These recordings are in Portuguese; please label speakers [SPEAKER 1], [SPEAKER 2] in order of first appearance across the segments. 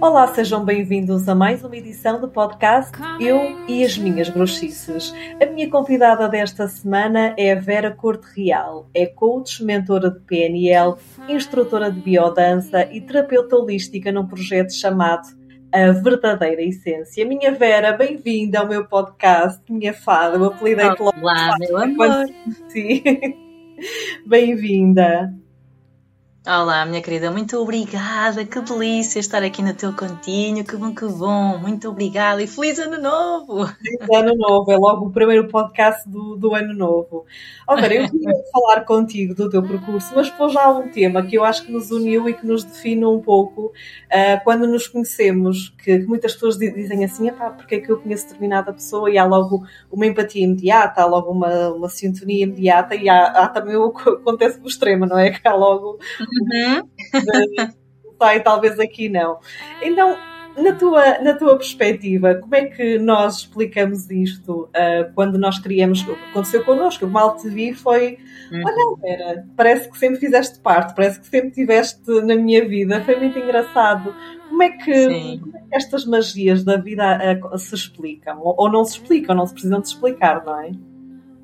[SPEAKER 1] Olá, sejam bem-vindos a mais uma edição do podcast Eu e as Minhas Bruxices. A minha convidada desta semana é a Vera Corte Real. É coach, mentora de PNL, instrutora de biodança e terapeuta holística num projeto chamado a verdadeira essência. Minha Vera, bem-vinda ao meu podcast, minha fada, eu apelidei-te
[SPEAKER 2] logo. Olá, meu amor.
[SPEAKER 1] Sim. bem-vinda.
[SPEAKER 2] Olá, minha querida, muito obrigada, que delícia estar aqui no teu cantinho, que bom, que bom, muito obrigada e feliz ano novo!
[SPEAKER 1] Feliz ano novo, é logo o primeiro podcast do, do ano novo. Olha, eu queria falar contigo do teu percurso, mas pôs já um tema que eu acho que nos uniu e que nos define um pouco uh, quando nos conhecemos, que, que, muitas pessoas dizem assim, porque é que eu conheço determinada pessoa e há logo uma empatia imediata, há logo uma, uma sintonia imediata e há, há também o que acontece no extremo, não é? Que há logo Uhum. Sai, talvez aqui não. Então, na tua, na tua perspectiva, como é que nós explicamos isto uh, quando nós queríamos. O que aconteceu connosco, o mal te vi foi. Uhum. Olha, Vera, parece que sempre fizeste parte, parece que sempre estiveste na minha vida, foi muito engraçado. Como é que, como é que estas magias da vida uh, se explicam? Ou, ou não se explicam, não se precisam de explicar, não é?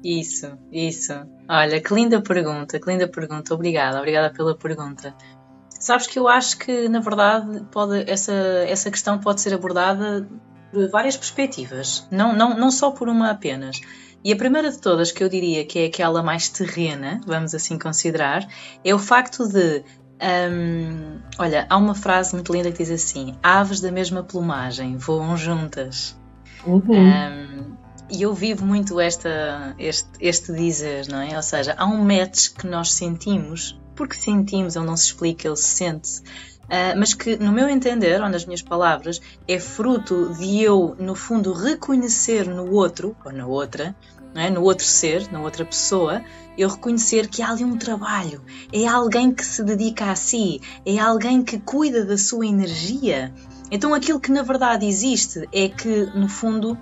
[SPEAKER 2] Isso, isso. Olha, que linda pergunta, que linda pergunta. Obrigada, obrigada pela pergunta. Sabes que eu acho que, na verdade, pode, essa, essa questão pode ser abordada por várias perspectivas, não, não, não só por uma apenas. E a primeira de todas, que eu diria que é aquela mais terrena, vamos assim considerar, é o facto de. Hum, olha, há uma frase muito linda que diz assim: Aves da mesma plumagem voam juntas. Uhum. Um, e eu vivo muito esta, este, este dizer, não é? Ou seja, há um match que nós sentimos, porque sentimos, ele não se explica, ele se sente. Uh, mas que, no meu entender, ou nas minhas palavras, é fruto de eu, no fundo, reconhecer no outro, ou na outra, é? no outro ser, na outra pessoa, eu reconhecer que há ali um trabalho, é alguém que se dedica a si, é alguém que cuida da sua energia. Então aquilo que na verdade existe é que, no fundo,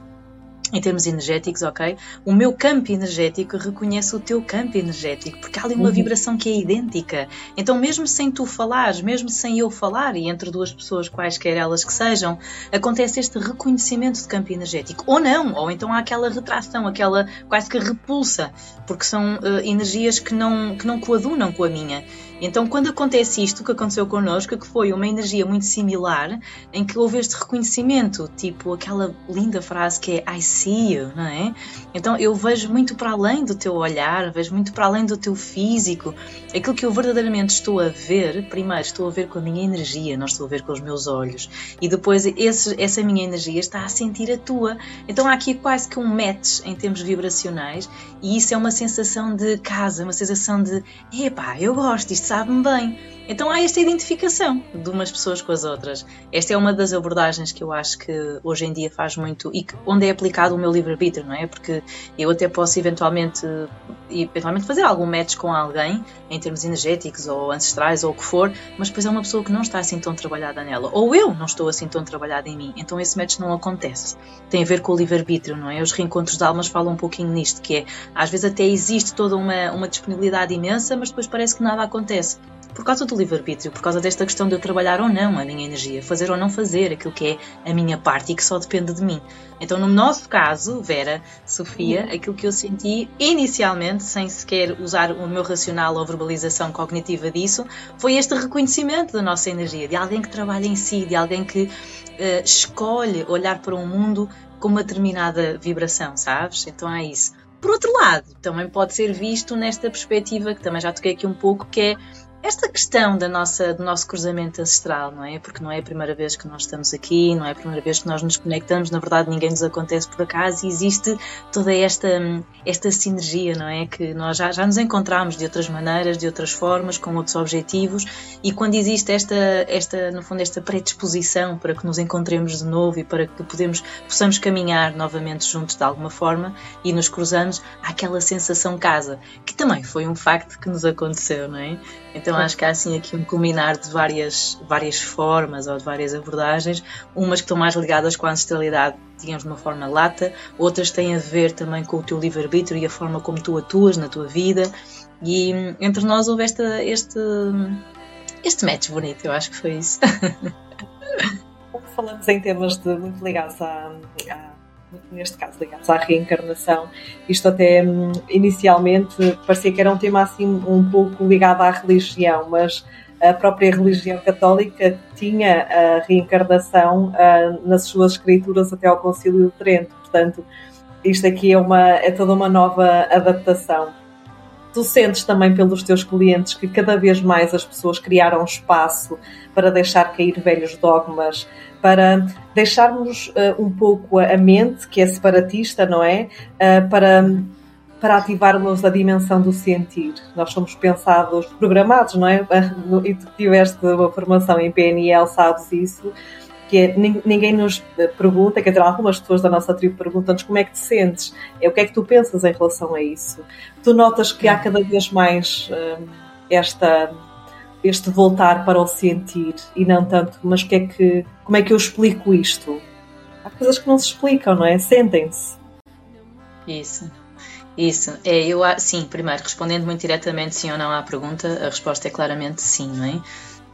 [SPEAKER 2] em termos energéticos, ok? O meu campo energético reconhece o teu campo energético, porque há ali uma uhum. vibração que é idêntica. Então, mesmo sem tu falares, mesmo sem eu falar, e entre duas pessoas, quaisquer elas que sejam, acontece este reconhecimento de campo energético. Ou não, ou então há aquela retração, aquela quase que repulsa, porque são uh, energias que não, que não coadunam com a minha. Então, quando acontece isto que aconteceu connosco, que foi uma energia muito similar, em que houve este reconhecimento, tipo aquela linda frase que é I see you, não é? Então, eu vejo muito para além do teu olhar, vejo muito para além do teu físico. Aquilo que eu verdadeiramente estou a ver, primeiro estou a ver com a minha energia, não estou a ver com os meus olhos. E depois esse, essa minha energia está a sentir a tua. Então, há aqui quase que um match em termos vibracionais, e isso é uma sensação de casa, uma sensação de epá, eu gosto, isto sabe-me bem. Então há esta identificação de umas pessoas com as outras. Esta é uma das abordagens que eu acho que hoje em dia faz muito e onde é aplicado o meu livre-arbítrio, não é? Porque eu até posso eventualmente, eventualmente fazer algum match com alguém em termos energéticos ou ancestrais ou o que for, mas depois é uma pessoa que não está assim tão trabalhada nela. Ou eu não estou assim tão trabalhada em mim. Então esse match não acontece. Tem a ver com o livre-arbítrio, não é? Os reencontros de almas falam um pouquinho nisto, que é às vezes até existe toda uma, uma disponibilidade imensa, mas depois parece que nada acontece por causa do livre-arbítrio, por causa desta questão de eu trabalhar ou não a minha energia, fazer ou não fazer aquilo que é a minha parte e que só depende de mim. Então, no nosso caso, Vera, Sofia, aquilo que eu senti inicialmente, sem sequer usar o meu racional ou verbalização cognitiva disso, foi este reconhecimento da nossa energia, de alguém que trabalha em si, de alguém que uh, escolhe olhar para um mundo com uma determinada vibração, sabes? Então é isso. Por outro lado, também pode ser visto nesta perspectiva, que também já toquei aqui um pouco, que é esta questão da nossa, do nosso cruzamento ancestral, não é? Porque não é a primeira vez que nós estamos aqui, não é a primeira vez que nós nos conectamos, na verdade ninguém nos acontece por acaso e existe toda esta, esta sinergia, não é? Que nós já, já nos encontramos de outras maneiras, de outras formas, com outros objetivos e quando existe esta, esta no fundo, esta predisposição para que nos encontremos de novo e para que podemos, possamos caminhar novamente juntos de alguma forma e nos cruzamos, há aquela sensação casa, que também foi um facto que nos aconteceu, não é? Então, Então acho que há assim aqui um culminar de várias, várias formas ou de várias abordagens, umas que estão mais ligadas com a ancestralidade, digamos de uma forma lata, outras têm a ver também com o teu livre-arbítrio e a forma como tu atuas na tua vida. E entre nós houve esta, este, este match bonito, eu acho que foi isso.
[SPEAKER 1] Falamos em temas de, muito ligados à, à neste caso ligados à reencarnação. Isto até hum, inicialmente parecia que era um tema assim um pouco ligado à religião, mas a própria religião católica tinha a reencarnação uh, nas suas escrituras até ao Concílio de Trento. Portanto, isto aqui é, uma, é toda uma nova adaptação. Tu sentes também pelos teus clientes que cada vez mais as pessoas criaram espaço para deixar cair velhos dogmas, para deixarmos uh, um pouco a mente, que é separatista, não é? Uh, para, para ativarmos a dimensão do sentir. Nós somos pensados, programados, não é? E tu tiveste uma formação em PNL, sabes isso que é, ninguém nos pergunta, quer dizer, algumas pessoas da nossa tribo perguntam-nos como é que te sentes, é o que é que tu pensas em relação a isso. Tu notas que há cada vez mais hum, esta este voltar para o sentir e não tanto, mas que é que, como é que eu explico isto? Há coisas que não se explicam, não é? Sentem-se.
[SPEAKER 2] Isso. Isso, é, eu, sim, primeiro, respondendo muito diretamente sim ou não à pergunta, a resposta é claramente sim, não é?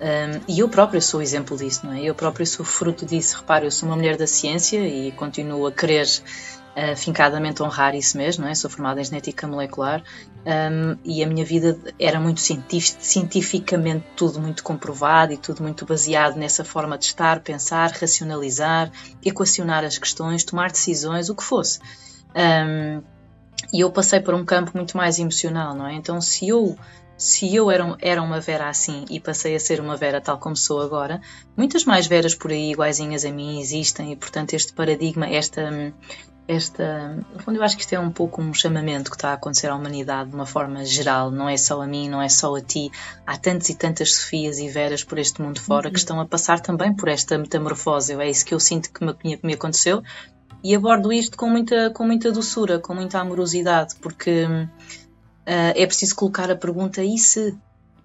[SPEAKER 2] Um, e eu próprio sou exemplo disso, não é? Eu próprio sou fruto disso. Repare, eu sou uma mulher da ciência e continuo a querer uh, fincadamente honrar isso mesmo, não é? Sou formada em genética molecular um, e a minha vida era muito cientificamente tudo muito comprovado e tudo muito baseado nessa forma de estar, pensar, racionalizar, equacionar as questões, tomar decisões, o que fosse. Um, e eu passei por um campo muito mais emocional, não é? Então, se eu se eu era, era uma Vera assim e passei a ser uma Vera tal como sou agora, muitas mais Veras por aí iguaizinhas a mim existem e, portanto, este paradigma, esta. esta no fundo, eu acho que isto é um pouco um chamamento que está a acontecer à humanidade de uma forma geral, não é só a mim, não é só a ti. Há tantas e tantas Sofias e Veras por este mundo fora uhum. que estão a passar também por esta metamorfose. É isso que eu sinto que me, me aconteceu e abordo isto com muita, com muita doçura, com muita amorosidade, porque uh, é preciso colocar a pergunta: e se?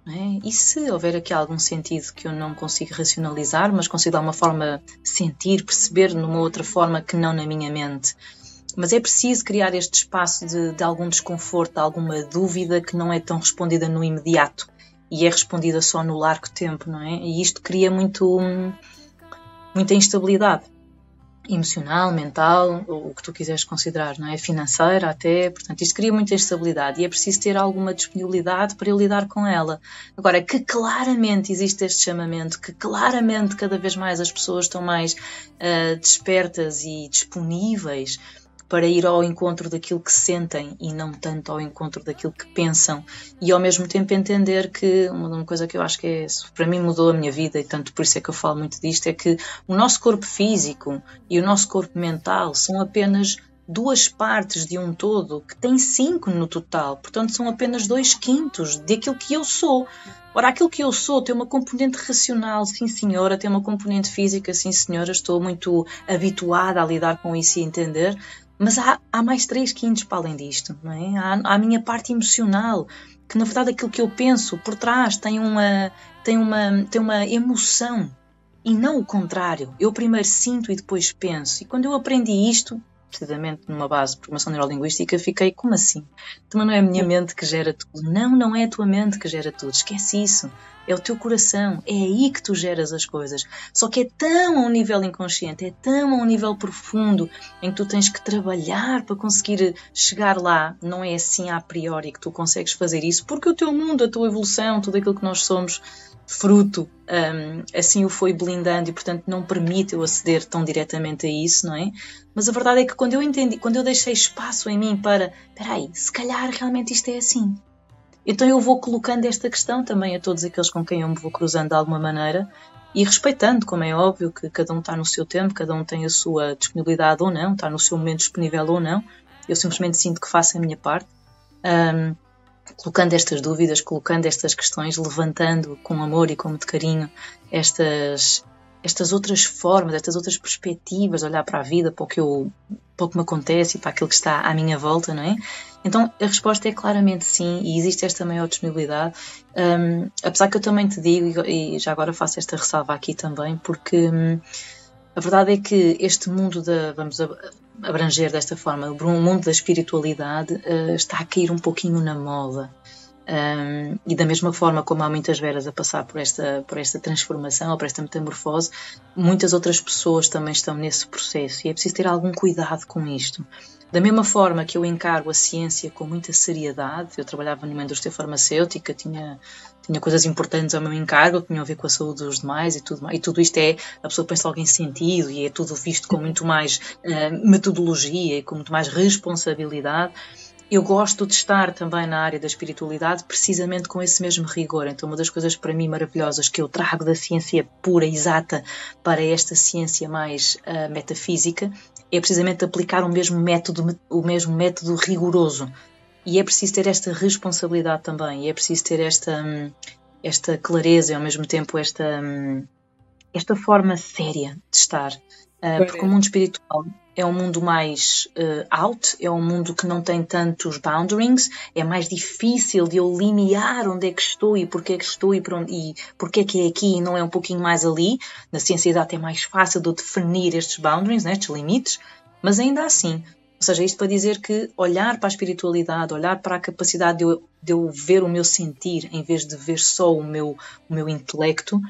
[SPEAKER 2] É? E se houver aqui algum sentido que eu não consigo racionalizar, mas consigo de alguma forma sentir, perceber numa outra forma que não na minha mente? Mas é preciso criar este espaço de, de algum desconforto, de alguma dúvida que não é tão respondida no imediato e é respondida só no largo tempo, não é? E isto cria muito, muita instabilidade emocional, mental, o que tu quiseres considerar, não é? Financeira até, portanto, isto cria muita instabilidade e é preciso ter alguma disponibilidade para lidar com ela. Agora, que claramente existe este chamamento, que claramente cada vez mais as pessoas estão mais uh, despertas e disponíveis para ir ao encontro daquilo que sentem e não tanto ao encontro daquilo que pensam. E ao mesmo tempo entender que uma coisa que eu acho que é, para mim mudou a minha vida e tanto por isso é que eu falo muito disto é que o nosso corpo físico e o nosso corpo mental são apenas duas partes de um todo que tem cinco no total, portanto são apenas dois quintos daquilo que eu sou. Ora, aquilo que eu sou tem uma componente racional, sim senhora, tem uma componente física, sim senhora, estou muito habituada a lidar com isso e entender, mas há, há mais três quintos para além disto, não é? Há, há a minha parte emocional, que na verdade aquilo que eu penso por trás tem uma, tem uma, tem uma emoção e não o contrário. Eu primeiro sinto e depois penso. E quando eu aprendi isto, precisamente numa base de formação neurolinguística, fiquei como assim? Então não é a minha mente que gera tudo. Não, não é a tua mente que gera tudo. Esquece isso é o teu coração, é aí que tu geras as coisas. Só que é tão a um nível inconsciente, é tão a um nível profundo em que tu tens que trabalhar para conseguir chegar lá. Não é assim a priori que tu consegues fazer isso, porque o teu mundo, a tua evolução, tudo aquilo que nós somos, fruto, um, assim o foi blindando e, portanto, não permite eu aceder tão diretamente a isso, não é? Mas a verdade é que quando eu entendi, quando eu deixei espaço em mim para, espera aí, se calhar realmente isto é assim. Então eu vou colocando esta questão também a todos aqueles com quem eu me vou cruzando de alguma maneira e respeitando, como é óbvio, que cada um está no seu tempo, cada um tem a sua disponibilidade ou não, está no seu momento disponível ou não. Eu simplesmente sinto que faço a minha parte, um, colocando estas dúvidas, colocando estas questões, levantando com amor e com muito carinho estas, estas outras formas, estas outras perspectivas olhar para a vida, para o que eu para o que me acontece e para aquilo que está à minha volta, não é? Então a resposta é claramente sim, e existe esta maior disponibilidade. Um, apesar que eu também te digo, e já agora faço esta ressalva aqui também, porque hum, a verdade é que este mundo da, vamos abranger desta forma, o mundo da espiritualidade uh, está a cair um pouquinho na moda. Um, e da mesma forma como há muitas veras a passar por esta, por esta transformação ou por esta metamorfose, muitas outras pessoas também estão nesse processo e é preciso ter algum cuidado com isto. Da mesma forma que eu encaro a ciência com muita seriedade, eu trabalhava numa indústria farmacêutica, tinha, tinha coisas importantes ao meu encargo que tinham a ver com a saúde dos demais e tudo, e tudo isto é, a pessoa pensa logo em sentido e é tudo visto com muito mais uh, metodologia e com muito mais responsabilidade eu gosto de estar também na área da espiritualidade precisamente com esse mesmo rigor. Então, uma das coisas para mim maravilhosas que eu trago da ciência pura, exata, para esta ciência mais uh, metafísica é precisamente aplicar o mesmo método, o mesmo método rigoroso. E é preciso ter esta responsabilidade também, e é preciso ter esta, hum, esta clareza e ao mesmo tempo esta, hum, esta forma séria de estar. Uh, porque o mundo espiritual é um mundo mais uh, out, é um mundo que não tem tantos boundaries, é mais difícil de eu limiar onde é que estou e porque é que estou e, onde, e porque é que é aqui e não é um pouquinho mais ali. Na ciência exata é mais fácil de eu definir estes boundaries, né, estes limites, mas ainda assim. Ou seja, isto para dizer que olhar para a espiritualidade, olhar para a capacidade de eu, de eu ver o meu sentir em vez de ver só o meu, o meu intelecto,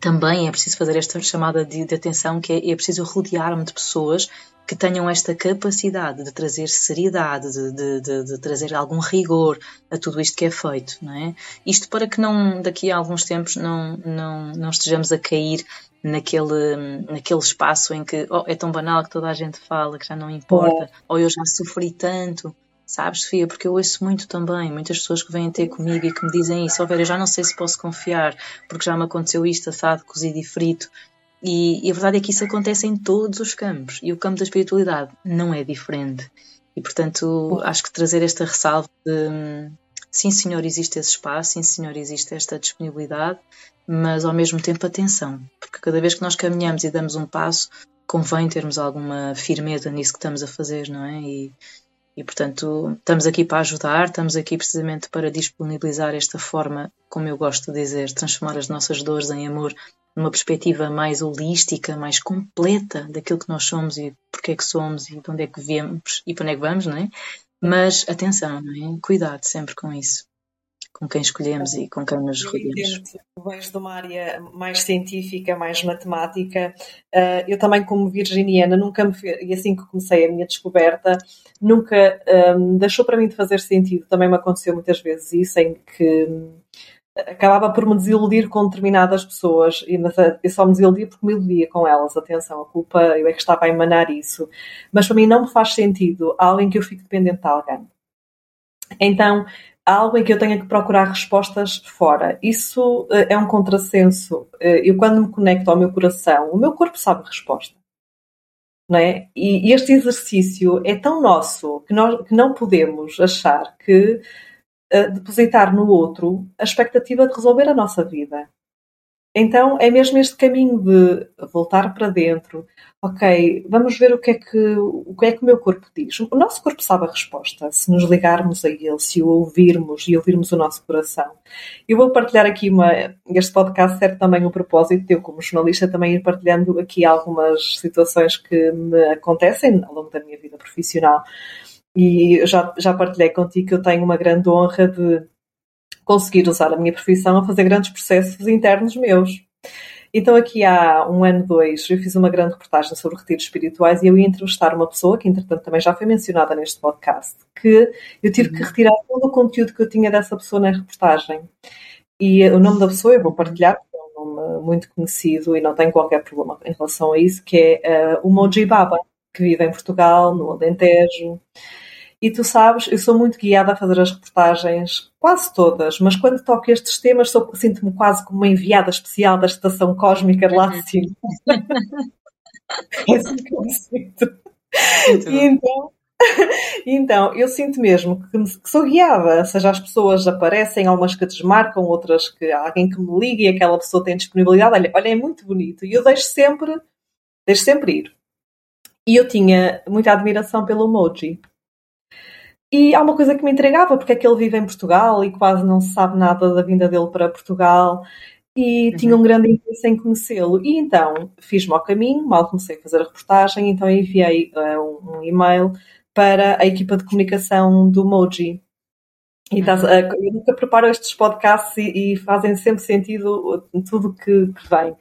[SPEAKER 2] também é preciso fazer esta chamada de, de atenção, que é, é preciso rodear-me de pessoas que tenham esta capacidade de trazer seriedade, de, de, de, de, trazer algum rigor a tudo isto que é feito, não é? Isto para que não, daqui a alguns tempos, não, não, não estejamos a cair naquele, naquele espaço em que oh, é tão banal que toda a gente fala, que já não importa, é. ou eu já sofri tanto, Sabes, Sofia? Porque eu ouço muito também, muitas pessoas que vêm ter comigo e que me dizem isso. Eu já não sei se posso confiar, porque já me aconteceu isto, assado, cozido e frito. E, e, a verdade é que isso acontece em todos os campos. E o campo da espiritualidade não é diferente. E, portanto, acho que trazer esta ressalva de sim, senhor, existe esse espaço, sim, senhor, existe esta disponibilidade, mas ao mesmo tempo atenção, porque cada vez que nós caminhamos e damos um passo, convém termos alguma firmeza nisso que estamos a fazer, não é? E, e, portanto, estamos aqui para ajudar, estamos aqui precisamente para disponibilizar esta forma, como eu gosto de dizer, transformar as nossas dores em amor, numa perspectiva mais holística, mais completa daquilo que nós somos e porque é que somos e de onde é que viemos e para onde é que vamos, não é? Mas atenção, não é? Cuidado sempre com isso com quem escolhemos e com quem nos rodeamos.
[SPEAKER 1] Vens de uma área mais científica, mais matemática. Uh, eu também, como virginiana, nunca me fez, e assim que comecei a minha descoberta, nunca um, deixou para mim de fazer sentido. Também me aconteceu muitas vezes isso, em que hum, acabava por me desiludir com determinadas pessoas, e eu só me desiludia porque me iludia com elas. Atenção, a culpa, eu é que estava a emanar isso. Mas para mim não me faz sentido alguém que eu fique dependente de alguém. Então, algo em que eu tenha que procurar respostas fora. Isso uh, é um contrassenso. Uh, eu, quando me conecto ao meu coração, o meu corpo sabe a resposta. Não é? E, este exercício é tão nosso que, nós, que não podemos achar que uh, depositar no outro a expectativa de resolver a nossa vida. Então é mesmo este caminho de voltar para dentro. Ok, vamos ver o que é que o que é que o meu corpo diz. O nosso corpo sabe a resposta se nos ligarmos a ele, se o ouvirmos e ouvirmos o nosso coração. Eu vou partilhar aqui uma. Este podcast serve também um propósito, eu como jornalista também ir partilhando aqui algumas situações que me acontecem ao longo da minha vida profissional. E já, já partilhei contigo que eu tenho uma grande honra de conseguir usar a minha profissão a fazer grandes processos internos meus. Então, aqui há um ano, dois, eu fiz uma grande reportagem sobre retiros espirituais e eu ia entrevistar uma pessoa, que entretanto também já foi mencionada neste podcast, que eu tive que uhum. retirar todo o conteúdo que eu tinha dessa pessoa na reportagem. E o nome da pessoa eu vou partilhar, porque é um nome muito conhecido e não tenho qualquer problema em relação a isso, que é uh, o Moji Baba, que vive em Portugal, no Alentejo. E tu sabes, eu sou muito guiada a fazer as reportagens, quase todas, mas quando toco estes temas sinto-me quase como uma enviada especial da estação cósmica de lá de cima. é assim que eu me sinto. E então, então, eu sinto mesmo que, que, sou guiada, seja as pessoas aparecem, algumas que desmarcam, outras que alguém que me liga e aquela pessoa tem disponibilidade, olha, olha, é muito bonito. E eu deixo sempre, deixo sempre ir. E eu tinha muita admiração pelo emoji. E há uma coisa que me entregava, porque é que ele vive em Portugal e quase não se sabe nada da vinda dele para Portugal e uhum. tinha um grande interesse em conhecê-lo. E então fiz-me ao caminho, mal comecei a fazer a reportagem, então enviei uh, um, e-mail para a equipa de comunicação do Moji. E tá, uh, eu nunca preparo estes podcasts e, e fazem sempre sentido tudo que, que vem.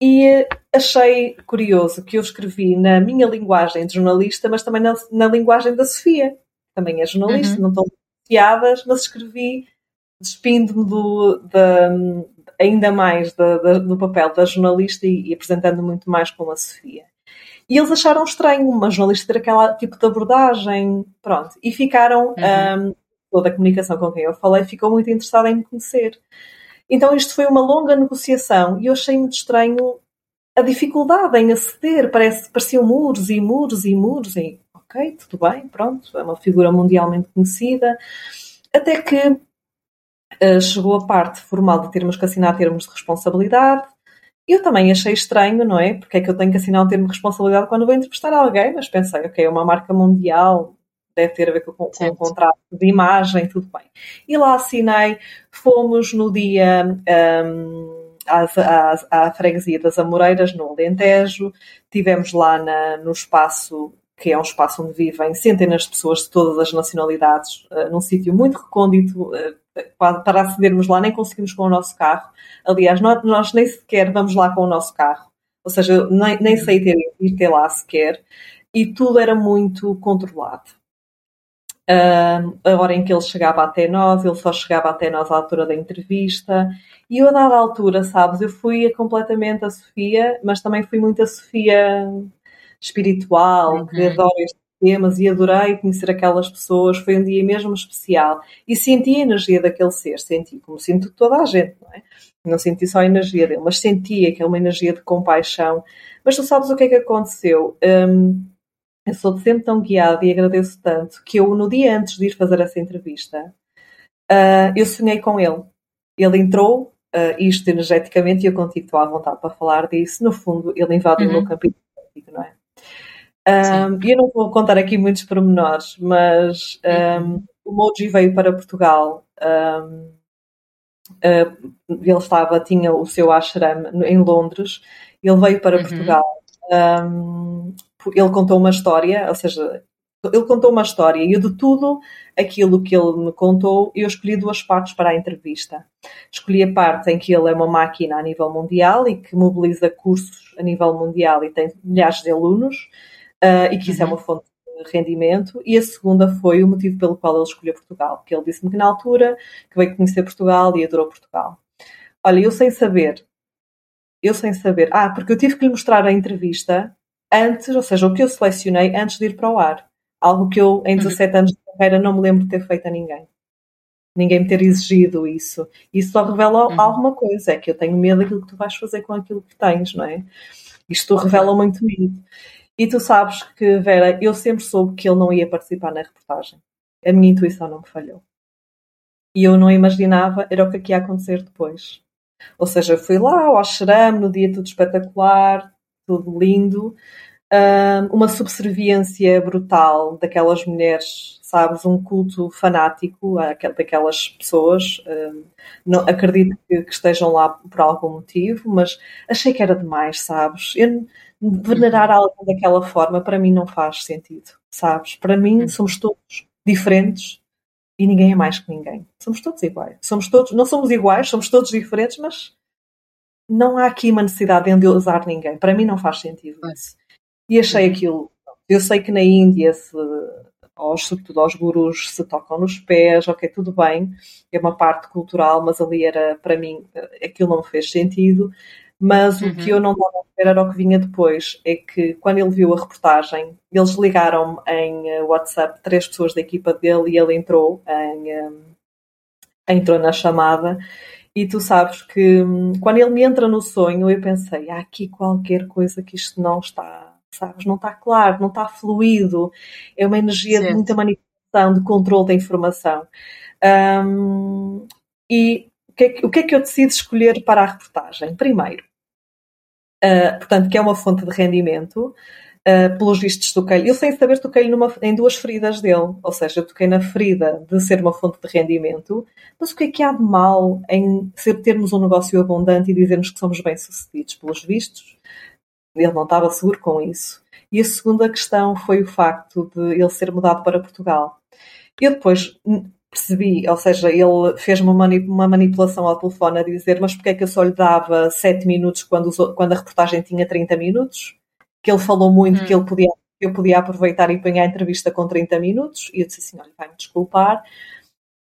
[SPEAKER 1] E achei curioso que eu escrevi na minha linguagem de jornalista, mas também na, na linguagem da Sofia, também é jornalista, uhum. não estão associadas, mas escrevi despindo-me do, da, ainda mais da, da, do papel da jornalista e, e apresentando muito mais como a Sofia. E eles acharam estranho uma jornalista ter aquele tipo de abordagem, pronto, e ficaram, uhum. um, toda a comunicação com quem eu falei ficou muito interessada em me conhecer. Então isto foi uma longa negociação e eu achei muito estranho a dificuldade em aceder, parece, pareciam muros e muros e muros, e ok, tudo bem, pronto, é uma figura mundialmente conhecida, até que uh, chegou a parte formal de termos que assinar termos de responsabilidade, eu também achei estranho, não é? Porque é que eu tenho que assinar um termo de responsabilidade quando vou entrevistar alguém, mas pensei, ok, é uma marca mundial, deve ter a ver com, com um contrato de imagem, tudo bem. E lá assinei, fomos no dia um, às, às, à freguesia das Amoreiras, no Alentejo, tivemos lá na, no espaço que é um espaço onde vivem centenas de pessoas de todas as nacionalidades, uh, num sítio muito recôndito, uh, para acedermos lá nem conseguimos com o nosso carro. Aliás, nós, nós, nem sequer vamos lá com o nosso carro, ou seja, nem, nem sei ter, ir ter lá sequer, e tudo era muito controlado. Uh, a hora em que ele chegava até nós, ele só chegava até nós à altura da entrevista. E eu, a dada altura, sabes, eu fui completamente a Sofia, mas também fui muito a Sofia espiritual, uhum. que adora estes temas e adorei conhecer aquelas pessoas. Foi um dia mesmo especial. E senti a energia daquele ser, senti como sinto toda a gente, não é? Não senti só a energia dele, mas senti aquela energia de compaixão. Mas tu sabes o que é que aconteceu? Um, eu sou sempre tão guiada e agradeço tanto que eu, no dia antes de ir fazer essa entrevista, uh, eu sonhei com ele. Ele entrou, uh, isto energeticamente, e eu contigo estou à vontade para falar disso. No fundo, ele invadiu uhum. o meu campo energético, não é? Um, eu não vou contar aqui muitos pormenores, mas um, o Moji veio para Portugal. Um, uh, ele estava, tinha o seu ashram em Londres. Ele veio para uhum. Portugal. Ele contou uma história, ou seja, ele contou uma história e de tudo aquilo que ele me contou, eu escolhi duas partes para a entrevista. Escolhi a parte em que ele é uma máquina a nível mundial e que mobiliza cursos a nível mundial e tem milhares de alunos uh, e que isso é uhum. é uma fonte de rendimento. E a segunda foi o motivo pelo qual ele escolheu Portugal, que ele disse-me que na altura que veio conhecer Portugal e adorou Portugal. Olha, eu sem saber, eu sem saber, ah, porque eu tive que lhe mostrar a entrevista antes, ou seja, o que eu selecionei antes de ir para o ar. Algo que eu, em 17 uhum. anos de carreira, não me lembro de ter feito a ninguém. Ninguém me ter exigido isso. Isso só revela uhum. alguma coisa, é que eu tenho medo daquilo que tu vais fazer com aquilo que tens, não é? Isto revela muito medo. E tu sabes que, Vera, eu sempre soube que ele não ia participar na reportagem. A minha intuição não me falhou. E eu não imaginava, era o que ia acontecer depois. Ou seja, fui lá ao Ashram, no dia tudo espetacular, tudo lindo, uma subserviência brutal daquelas mulheres, sabes, um culto fanático daquelas pessoas. Não, acredito que, estejam lá por algum motivo, mas achei que era demais, sabes? Eu, venerar uhum. algo daquela forma para mim não faz sentido, sabes? Para mim uhum. somos todos diferentes e ninguém é mais que ninguém. Somos todos iguais. Somos todos, não somos iguais, somos todos diferentes, mas não há aqui uma necessidade de endeusar ninguém. Para mim não faz sentido isso. E achei uhum. aquilo. Eu sei que na Índia, se, aos, sobretudo aos gurus, se tocam nos pés, ok, tudo bem, é uma parte cultural, mas ali era, para mim, aquilo não fez sentido. Mas uhum. o que uhum. eu não dava a ver era o que vinha depois. É que quando ele viu a reportagem, eles ligaram-me em eh, WhatsApp três pessoas da equipa dele e ele entrou em, um, entrou na chamada e tu sabes que hum, quando ele me entra no sonho, eu pensei, há aqui qualquer coisa que isto não está, sabes, não está claro, não está fluido. É uma energia certo. de muita manipulação, de controle da informação. Um, e o que, é que, o que é que eu decido escolher para a reportagem? Primeiro, Uh, portanto, que é uma fonte de rendimento. Uh, pelos vistos toquei eu sem saber toquei numa, em duas feridas dele, ou seja, eu toquei na ferida de ser uma fonte de rendimento, mas o que é que há de mal em ser, termos um negócio abundante e dizermos que somos bem-sucedidos? Pelos vistos, ele não estava seguro com isso. E a segunda questão foi o facto de ele ser mudado para Portugal. Eu depois percebi, ou seja, ele fez uma, manipulação ao telefone a dizer mas porque é que eu só lhe dava 7 minutos quando, quando a reportagem tinha 30 minutos? Que ele falou muito hum. que ele podia, eu podia aproveitar e pegar a entrevista com 30 minutos e eu disse assim, olha, vai-me desculpar,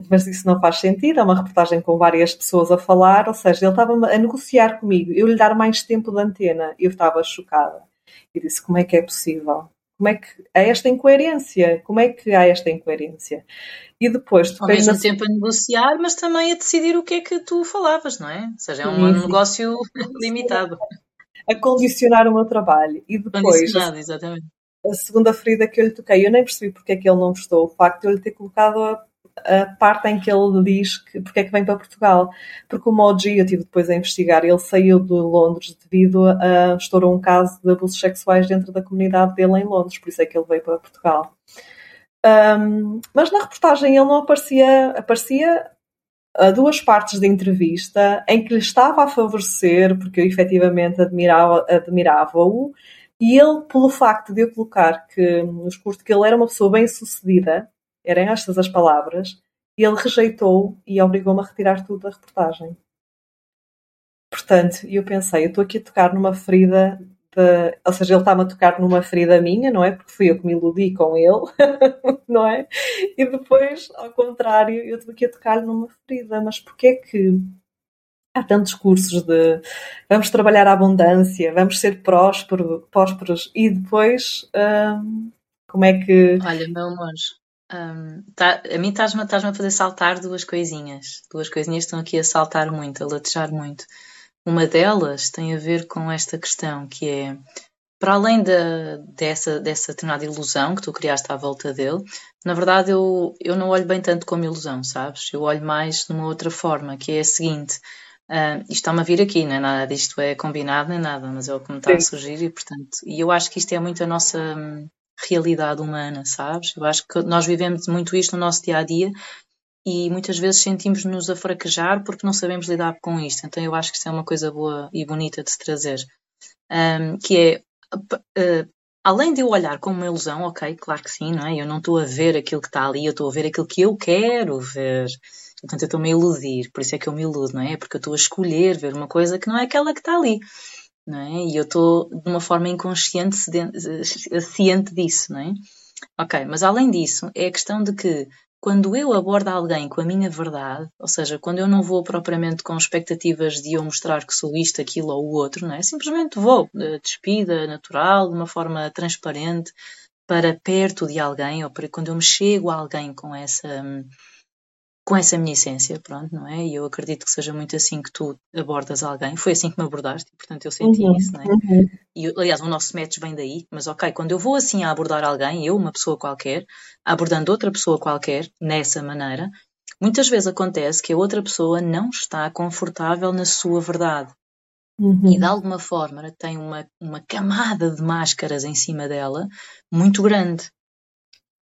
[SPEAKER 1] mas isso não faz sentido, é uma reportagem com várias pessoas a falar, ou seja, ele estava a negociar comigo, eu lhe dar mais tempo de antena, eu estava chocada. E disse, como é que é possível? Como é que há esta incoerência? Como é que há esta incoerência?
[SPEAKER 2] E depois... Ao mesmo na... tempo a negociar, mas também a decidir o que é que tu falavas, não é? Ou seja, é um sim, negócio limitado.
[SPEAKER 1] A condicionar o meu trabalho. E depois...
[SPEAKER 2] exatamente.
[SPEAKER 1] A segunda ferida que eu lhe toquei, eu nem percebi porque é que ele não gostou. O facto de eu lhe ter colocado a a parte em que ele diz que porque é que vem para Portugal. Porque o Moji, eu tive depois a investigar, ele saiu de Londres devido a estourou um caso de abusos sexuais dentro da comunidade dele em Londres, por isso é que ele veio para Portugal. Um, mas na reportagem ele não aparecia, aparecia a duas partes da entrevista em que lhe estava a favorecer, porque eu efetivamente admirava-o, admirava e ele, pelo facto de eu colocar que nos cursos que ele era uma pessoa bem sucedida, eram estas as palavras, e ele rejeitou e obrigou-me a retirar tudo da reportagem. Portanto, eu pensei, eu estou aqui a tocar numa ferida de, ou seja, ele está-me a tocar numa ferida minha, não é? Porque fui eu que me iludi com ele, não é? E depois, ao contrário, eu estou aqui a tocar numa ferida. Mas porquê é que há tantos cursos de vamos trabalhar a abundância, vamos ser próspero, prósperos e depois hum, como é que.
[SPEAKER 2] Olha, meu amor, um, tá, a mim estás-me estás a fazer saltar duas coisinhas. Duas coisinhas estão aqui a saltar muito, a latejar muito. Uma delas tem a ver com esta questão, que é, para além da, dessa, dessa determinada ilusão que tu criaste à volta dele, na verdade eu, eu não olho bem tanto como ilusão, sabes? Eu olho mais de uma outra forma, que é a seguinte. Uh, isto está-me a vir aqui, não é nada disto é combinado nem nada, mas é o que me está Sim. a surgir e, portanto, e eu acho que isto é muito a nossa realidade humana, sabes? Eu acho que nós vivemos muito isto no nosso dia a dia e muitas vezes sentimos-nos a fraquejar porque não sabemos lidar com isto. Então eu acho que isso é uma coisa boa e bonita de se trazer. Um, que é, uh, além de eu olhar como uma ilusão, ok, claro que sim, não é? Eu não estou a ver aquilo que está ali, eu estou a ver aquilo que eu quero ver. Portanto, eu estou-me a iludir, por isso é que eu me iludo, não é? Porque eu estou a escolher ver uma coisa que não é aquela que está ali não é? E eu estou de uma forma inconsciente ciente disso, não é? Ok, mas além disso, é a questão de que quando eu abordo alguém com a minha verdade, ou seja, quando eu não vou propriamente com expectativas de eu mostrar que sou isto, aquilo ou o outro, não é? Simplesmente vou, despida, natural, de uma forma transparente, para perto de alguém, ou para quando eu me chego a alguém com essa hum, com essa minha essência, pronto, não é? E eu acredito que seja muito assim que tu abordas alguém. Foi assim que me abordaste, portanto eu senti uhum, isso, não é? Uhum. E, aliás, o nosso match vem daí, mas ok, quando eu vou assim a abordar alguém, eu, uma pessoa qualquer, abordando outra pessoa qualquer, nessa maneira, muitas vezes acontece que a outra pessoa não está confortável na sua verdade. Uhum. E de alguma forma tem uma, uma camada de máscaras em cima dela muito grande.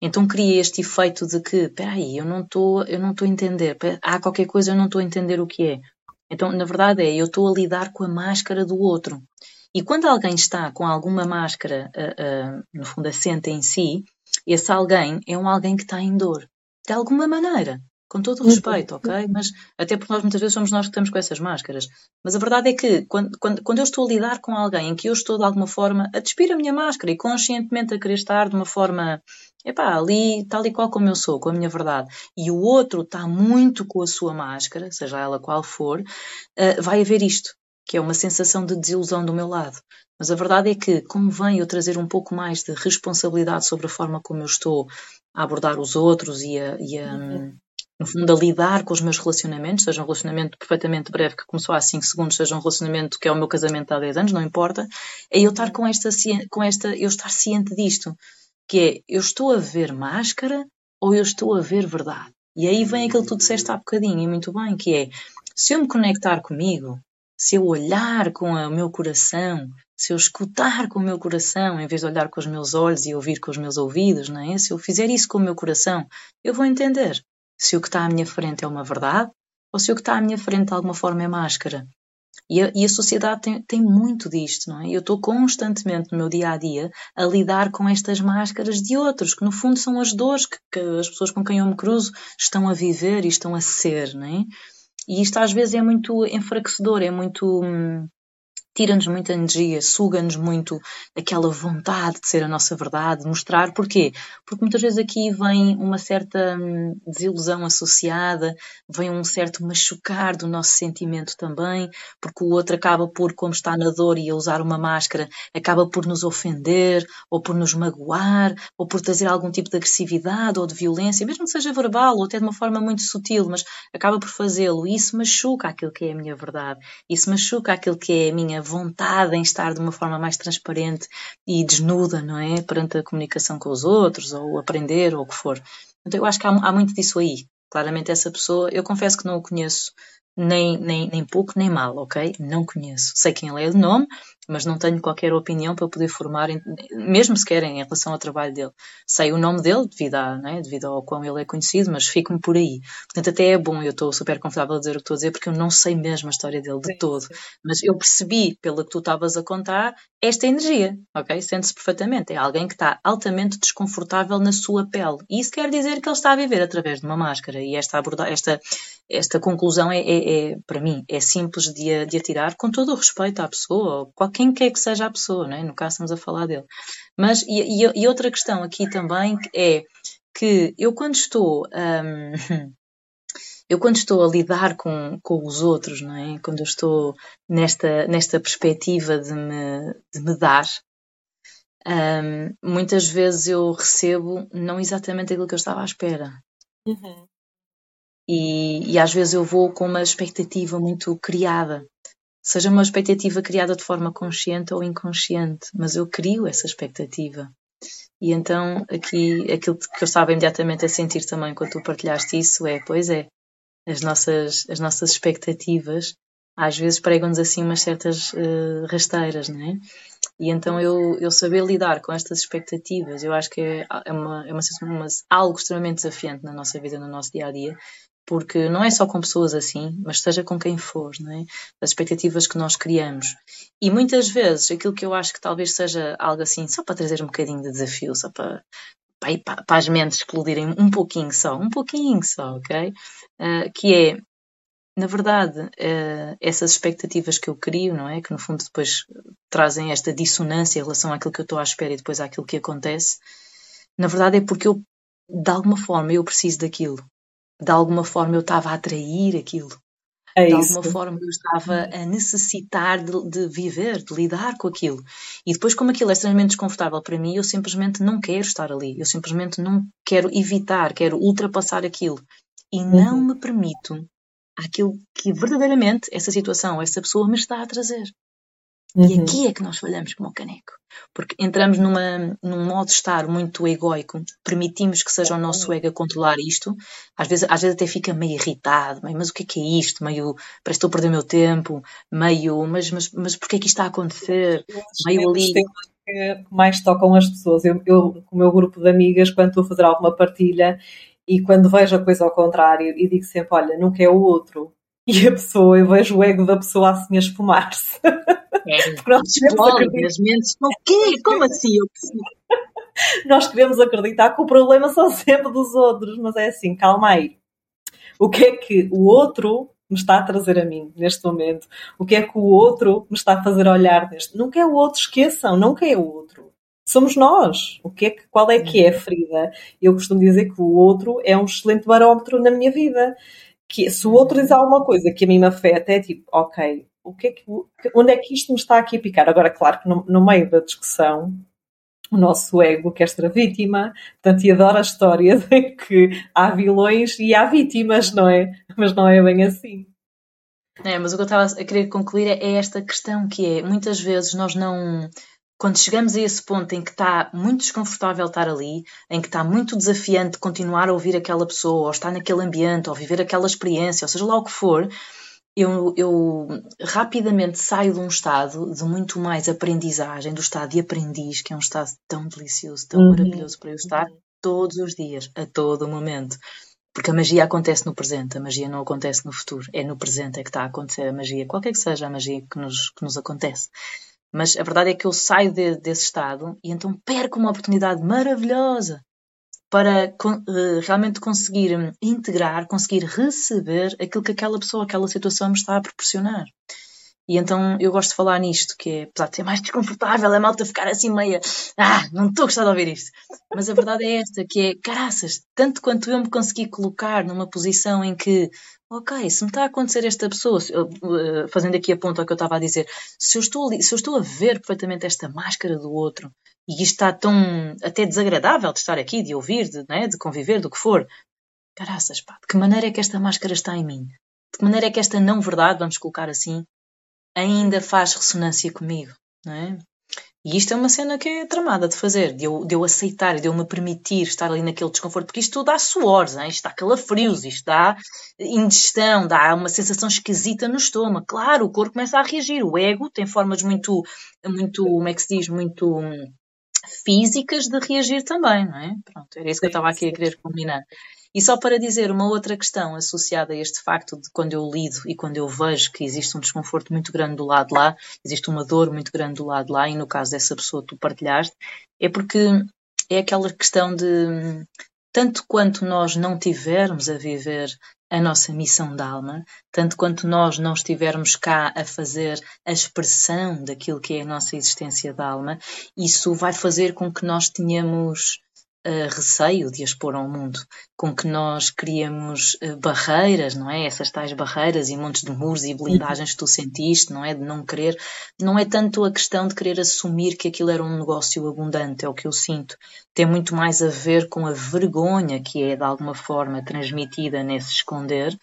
[SPEAKER 2] Então cria este efeito de que, espera aí, eu não estou, eu não estou a entender, há qualquer coisa eu não estou a entender o que é. Então, na verdade é, eu estou a lidar com a máscara do outro. E quando alguém está com alguma máscara, uh, uh, no fundo, assente em si, esse alguém é um alguém que está em dor. De alguma maneira. Com todo o respeito, ok? Mas até porque nós muitas vezes somos nós que estamos com essas máscaras. Mas a verdade é que quando, quando, quando eu estou a lidar com alguém em que eu estou de alguma forma a despir a minha máscara e conscientemente a querer estar de uma forma epá, ali, tal e qual como eu sou, com a minha verdade, e o outro está muito com a sua máscara, seja ela qual for, uh, vai haver isto, que é uma sensação de desilusão do meu lado. Mas a verdade é que convém eu trazer um pouco mais de responsabilidade sobre a forma como eu estou a abordar os outros e a, e a uhum. no fundo, a lidar com os meus relacionamentos, seja um relacionamento perfeitamente breve que começou há 5 segundos, seja um relacionamento que é o meu casamento há 10 anos, não importa, é eu estar com esta, com esta, eu estar ciente disto que é eu estou a ver máscara ou eu estou a ver verdade. E aí vem aquilo que tu disseste há bocadinho, e muito bem, que é se eu me conectar comigo, se eu olhar com o meu coração, se eu escutar com o meu coração, em vez de olhar com os meus olhos e ouvir com os meus ouvidos, não é? Se eu fizer isso com o meu coração, eu vou entender se o que está à minha frente é uma verdade ou se o que está à minha frente de alguma forma é máscara. E a, e a sociedade tem, tem, muito disto, não é? Eu estou constantemente no meu dia a dia a lidar com estas máscaras de outros, que no fundo são as dores que, que as pessoas com quem eu me cruzo estão a viver e estão a ser, não é? E isto às vezes é muito enfraquecedor, é muito. Hum, tira-nos muita energia, suga-nos muito aquela vontade de ser a nossa verdade, de mostrar. Porquê? Porque muitas vezes aqui vem uma certa hum, desilusão associada, vem um certo machucar do nosso sentimento também, porque o outro acaba por, como está na dor e a usar uma máscara, acaba por nos ofender, ou por nos magoar, ou por trazer algum tipo de agressividade ou de violência, mesmo que seja verbal ou até de uma forma muito sutil, mas acaba por fazê-lo. Isso machuca aquilo que é a minha verdade, isso machuca aquilo que é a minha vontade em estar de uma forma mais transparente e desnuda, não é? Perante a comunicação com os outros, ou aprender, ou o que for. Então eu acho que há, há muito disso aí. Claramente essa pessoa, eu confesso que não o conheço nem, nem, nem pouco nem mal, ok? Não conheço. Sei quem ele é de nome, mas não tenho qualquer opinião para poder formar, mesmo se querem, em relação ao trabalho dele. Sei o nome dele devido, a, né, devido ao quão ele é conhecido, mas fico-me por aí. Portanto, até é bom, eu estou super confortável a dizer o que estou a dizer, porque eu não sei mesmo a história dele de sim, todo. Sim. Mas eu percebi, pelo que tu estavas a contar, esta energia, ok? Sente-se perfeitamente. É alguém que está altamente desconfortável na sua pele. E isso quer dizer que ele está a viver através de uma máscara. E esta, aborda esta, esta conclusão é, é, é, para mim, é simples de, de atirar com todo o respeito à pessoa, ou quem quer que seja a pessoa, não é? no caso estamos a falar dele. Mas, e, e, e outra questão aqui também é que eu quando estou. Um, eu quando estou a lidar com, com os outros, não é? Quando eu estou nesta, nesta perspectiva de me, de me dar, um, muitas vezes eu recebo não exatamente aquilo que eu estava à espera. Uhum. E, e às vezes eu vou com uma expectativa muito criada seja uma expectativa criada de forma consciente ou inconsciente, mas eu crio essa expectativa. E então aqui aquilo que eu estava imediatamente a sentir também quando tu partilhaste isso é, pois é, as nossas, as nossas expectativas às vezes pregam-nos assim umas certas uh, rasteiras, não é? E então eu, eu saber lidar com estas expectativas, eu acho que é, é, uma, é uma, uma, algo extremamente desafiante na nossa vida, no nosso dia a dia, porque não é só com pessoas assim, mas seja com quem for, é? As expectativas que nós criamos. E muitas vezes aquilo que eu acho que talvez seja algo assim, só para trazer um bocadinho de desafio, só para, para, para as mentes explodirem um pouquinho só, um pouquinho só, ok? Uh, que é, na verdade, uh, essas expectativas que eu crio, não é? Que no fundo depois trazem esta dissonância em relação àquilo que eu estou à espera e depois àquilo que acontece. Na verdade é porque eu, de alguma forma, eu preciso daquilo de alguma forma eu estava a atrair aquilo. É de alguma forma eu estava a necessitar de, de, viver, de lidar com aquilo. E depois, como aquilo é extremamente desconfortável para mim, eu simplesmente não quero estar ali. Eu simplesmente não quero evitar, quero ultrapassar aquilo. E não uhum. me permito aquilo que verdadeiramente essa situação, essa pessoa me está a trazer. Uhum. E aqui é que nós falhamos como o caneco. Porque entramos numa, num modo de estar muito egoico, permitimos que seja o nosso ego a controlar isto, às vezes, às vezes até fica meio irritado, meio, mas o que é que é isto? Meio, parece que estou a perder o meu tempo, meio, mas, mas, mas porquê é que isto está a acontecer? Meio ali.
[SPEAKER 1] Que mais tocam as pessoas. Eu, eu, com o meu grupo de amigas, quando estou a fazer alguma partilha e quando vejo a coisa ao contrário e digo sempre, olha, nunca é o outro. E a pessoa, eu vejo o ego da pessoa assim a esfumar-se.
[SPEAKER 2] É, Porque nós explode, as mentes o quê? Como assim? Eu
[SPEAKER 1] nós queremos acreditar que o problema são sempre dos outros, mas é assim, calma aí. O que é que o outro me está a trazer a mim neste momento? O que é que o outro me está a fazer olhar neste? Nunca é o outro, esqueçam, nunca é o outro. Somos nós. O que é que, qual é que é a ferida? Eu costumo dizer que o outro é um excelente barómetro na minha vida. Que se o outro diz alguma coisa que a mim me afeta, é tipo, ok, o que é que, onde é que isto me está aqui a picar? Agora, claro que no, no meio da discussão, o nosso ego quer ser a vítima, portanto, e adora a história de que há vilões e há vítimas, não é? Mas não é bem assim.
[SPEAKER 2] É, mas o que eu estava a querer concluir é esta questão que é, muitas vezes nós não, quando chegamos a esse ponto em que está muito desconfortável estar ali, em que está muito desafiante continuar a ouvir aquela pessoa, ou estar naquele ambiente, ou viver aquela experiência, ou seja lá o que for, eu, eu rapidamente saio de um estado de muito mais aprendizagem, do estado de aprendiz, que é um estado tão delicioso, tão
[SPEAKER 1] Uhum.
[SPEAKER 2] maravilhoso para eu estar todos os dias, a todo momento. Porque a magia acontece no presente, a magia não acontece no futuro. É no presente é que está a acontecer a magia, qualquer que seja a magia que nos, que nos acontece. Mas a verdade é que eu saio de- desse estado e então perco uma oportunidade maravilhosa para eh, realmente conseguir hum, integrar, conseguir receber aquilo que aquela pessoa, aquela situação me está a proporcionar. E então eu gosto de falar nisto, que é, apesar de ser mais desconfortável, é malta ficar assim meia, ah, não estou a gostar de ouvir isto. Mas a verdade é esta, que é, caraças, tanto quanto eu me consegui colocar numa posição em que, ok, se me está a acontecer esta pessoa, eu, eh, fazendo aqui a ponto ao que eu estava a dizer, se eu estou, se eu estou a ver perfeitamente esta máscara do outro, e isto está tão até desagradável de estar aqui, de ouvir, de, né, de conviver, do que for, caraças, pá, de que maneira é que esta máscara está em mim? De que maneira é que esta não verdade, vamos colocar assim, ainda faz ressonância comigo, não é? E isto é uma cena que é tramada de fazer, de eu, de eu aceitar, de eu me permitir estar ali naquele desconforto, porque isto dá suores, hein? isto dá calafrios, isto dá indigestão, dá uma sensação esquisita no estômago. Claro, o corpo começa a reagir, o ego tem formas muito, muito, como é que se diz, muito hum, físicas de reagir também, não é? Pronto, era isso que eu estava aqui a querer combinar. E só para dizer uma outra questão associada a este facto de quando eu lido e quando eu vejo que existe um desconforto muito grande do lado lá, existe uma dor muito grande do lado lá, e no caso dessa pessoa que tu partilhaste, é porque é aquela questão de tanto quanto nós não tivermos a viver a nossa missão de alma, tanto quanto nós não estivermos cá a fazer a expressão daquilo que é a nossa existência de alma, isso vai fazer com que nós tenhamos receio de expor ao mundo, com que nós criemos uh, barreiras, não é? Essas tais barreiras e montes de muros e blindagens que tu sentiste, não é? De não querer, não é tanto a questão de querer assumir que aquilo era um negócio abundante, é o que eu sinto. Tem muito mais a ver com a vergonha que é de alguma forma transmitida nesse esconder,